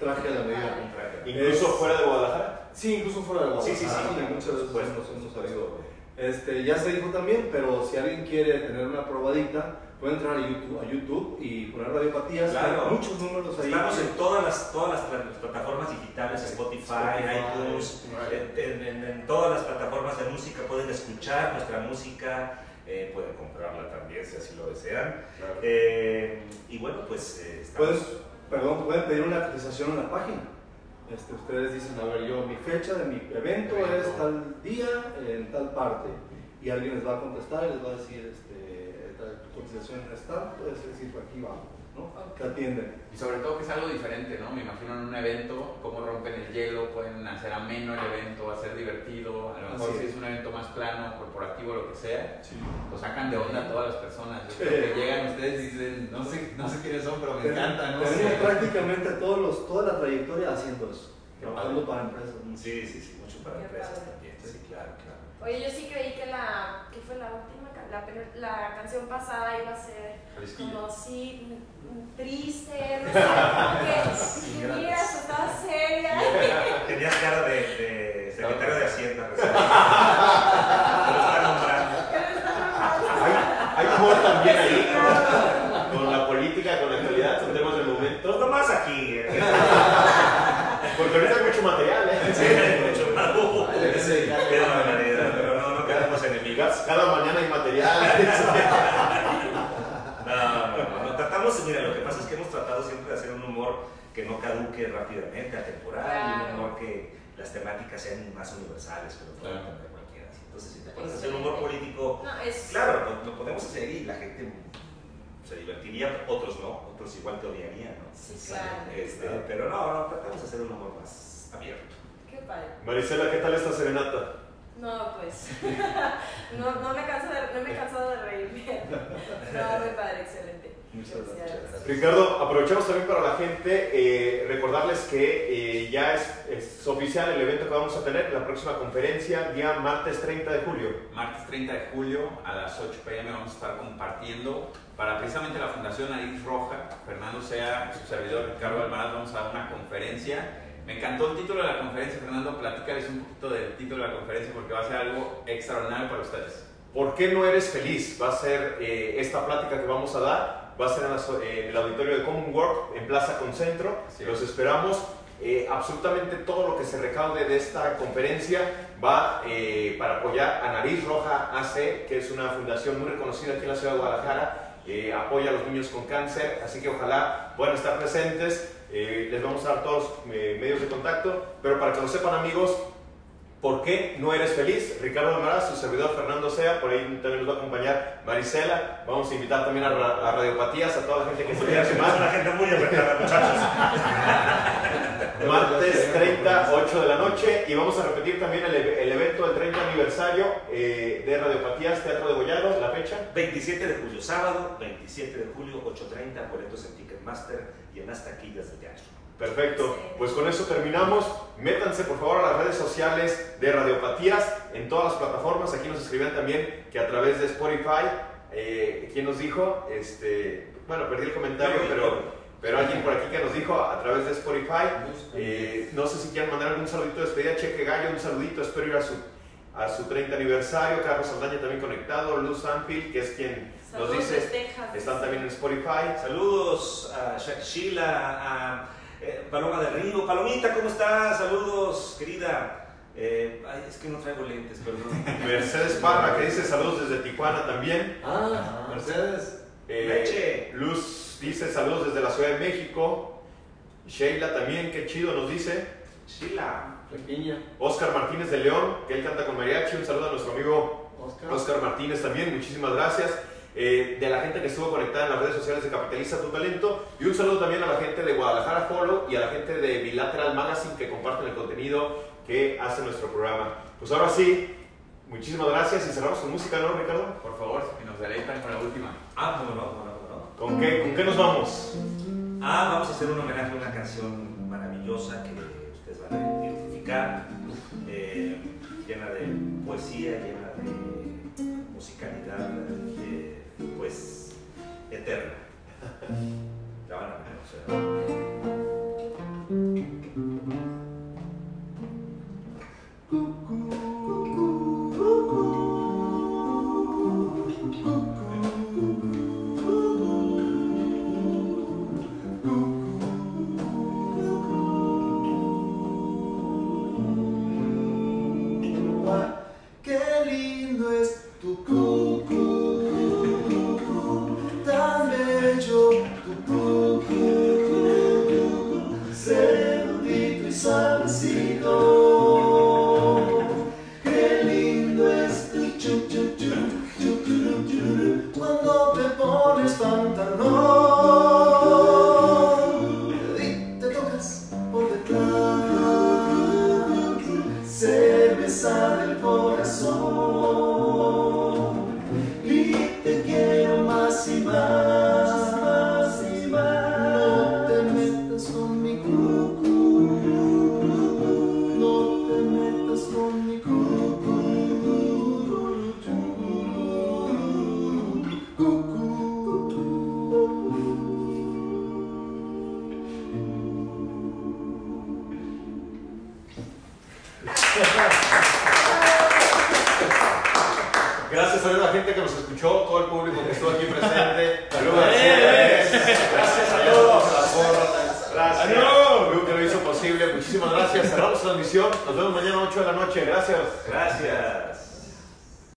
Traje a la medida. Un traje. Incluso Es- fuera de Guadalajara. Sí, incluso fuera de Guadalajara. Sí, sí, sí. donde muchas veces Pues, hemos sabido. Este, ya se dijo también, pero si alguien quiere tener una probadita, puede entrar a YouTube, a YouTube y poner radiopatías. Claro. Hay muchos números ahí. Estamos en todas las, todas las pla- plataformas digitales, Spotify, Spotify, iTunes, en, en- en todas las plataformas de música pueden escuchar nuestra música, eh, pueden comprarla también si así lo desean. Eh, y bueno, pues eh, estamos... Pueden, perdón, pueden pedir una cotización en la página. Este, ustedes dicen, a ver, yo, mi fecha de mi evento es tal día en tal parte. Y alguien les va a contestar y les va a decir, este, cotización es tal, puedes decir, aquí vamos, ¿no? Te atienden. Y sobre todo que es algo diferente, ¿no? Me imagino en un evento, cómo rompen el hielo, pueden hacer ameno el evento, hacer divertido, a lo mejor Así si es. es un evento más plano, corporativo, lo que sea, Sí. lo sacan de onda a todas las personas. Yo Sí. creo que llegan ustedes y dicen, no sé, no sé quiénes son, pero me encanta, ¿no? Tenemos prácticamente todos los, toda la trayectoria haciendo eso, Qué trabajando para empresas. Sí, sí, sí, mucho para Qué empresas padre. también. Sí, claro, claro. oye, yo sí creí que la, ¿qué fue la última? La, la canción pasada iba a ser como sí, mm, triste, no sé, como que, estaba seria. Tenías cara de, de secretario de Hacienda. recién. Te lo está nombrando. Hay humor también ahí, ¿no? con la política, con la actualidad, son temas del momento. Todo más aquí. eh. Porque ahorita hay mucho material, ¿eh? Sí, mucho más. Hay que dedicarle que hemos tratado siempre de hacer un humor que no caduque rápidamente, atemporal, y un Claro. humor que las temáticas sean más universales, que lo pueda Claro. entender cualquiera. Entonces, si te pones a hacer humor político, No, es. claro, lo, lo podemos hacer y la gente se divertiría, otros no, otros igual te odiarían, ¿no? Sí, claro. Este, pero no, no, tratamos de hacer un humor más abierto. Qué padre. Marisela, ¿qué tal esta serenata? No, pues. no, no, me canso de, no me he cansado de reírme. No, muy padre, excelente. Muchas gracias. Ricardo, aprovechamos también para la gente eh, recordarles que eh, ya es, es oficial el evento que vamos a tener, la próxima conferencia, día martes 30 de julio. Martes 30 de julio a las 8 pm vamos a estar compartiendo para precisamente la Fundación Nariz Roja. Fernando Sea, su servidor Ricardo Almaraz, vamos a dar una conferencia. Me encantó el título de la conferencia, Fernando. Platícales un poquito del título de la conferencia porque va a ser algo extraordinario para ustedes. ¿Por qué no eres feliz? Va a ser eh, esta plática que vamos a dar, va a ser en, el auditorio de Common Work, en Plaza Concentro. Así Los es. esperamos. Eh, absolutamente todo lo que se recaude de esta conferencia va eh, para apoyar a Nariz Roja AC, que es una fundación muy reconocida aquí en la ciudad de Guadalajara. eh, apoya a los niños con cáncer, así que ojalá puedan estar presentes. Les vamos a dar todos los medios de contacto, pero para que lo sepan amigos, ¿Por qué no eres feliz? Ricardo Almaraz, su servidor Fernando Sea, por ahí también nos va a acompañar Marisela. Vamos a invitar también a, a Radiopatías, a toda la gente que se quiera Es sumar. una gente muy apretada, muchachos. Martes 30, 8 de la noche. Y vamos a repetir también el, el evento del 30 aniversario eh, de Radiopatías, Teatro de Gollado, la fecha. 27 de julio, sábado, 27 de julio, 8.30, boletos en Ticketmaster y en las taquillas de teatro. Perfecto, pues con eso terminamos. Métanse por favor a las redes sociales de Radiopatías en todas las plataformas. Aquí nos escribían también que a través de Spotify, eh, ¿quién nos dijo? Este, bueno, perdí el comentario, pero, pero alguien por aquí que nos dijo a través de Spotify. Eh, no sé si quieren mandar algún saludito de despedida. Cheque Gallo, un saludito. Espero ir a su, a su 30 aniversario. Carlos Saldaña también conectado. Luz Anfield, que es quien nos dice. Texas. Están también en Spotify. Saludos a Sheila, a eh, Paloma del Río. Palomita, ¿cómo estás? Saludos, querida. Eh, ay, es que no traigo lentes, perdón. Mercedes Parra, que dice saludos desde Tijuana también. Ah, Mercedes. Eh, Leche. Luz dice saludos desde la Ciudad de México. Sheila también, qué chido nos dice. Sheila. Oscar Martínez de León, que él canta con mariachi. Un saludo a nuestro amigo Oscar. Oscar Martínez también, muchísimas gracias. Eh, de la gente que estuvo conectada en las redes sociales de Capitaliza tu Talento. Y un saludo también a la gente de Guadalajara Follow y a la gente de Bilateral Magazine que comparten el contenido que hace nuestro programa. Pues ahora sí, muchísimas gracias y cerramos con música, ¿no, Ricardo? Por favor, que nos deleitan con la última. Ah, cómo no, cómo no, cómo no. ¿Con qué, ¿Con qué nos vamos? Ah, vamos a hacer un homenaje a una canción maravillosa que ustedes van a identificar, eh, llena de poesía, llena de musicalidad, eh, pues eterna.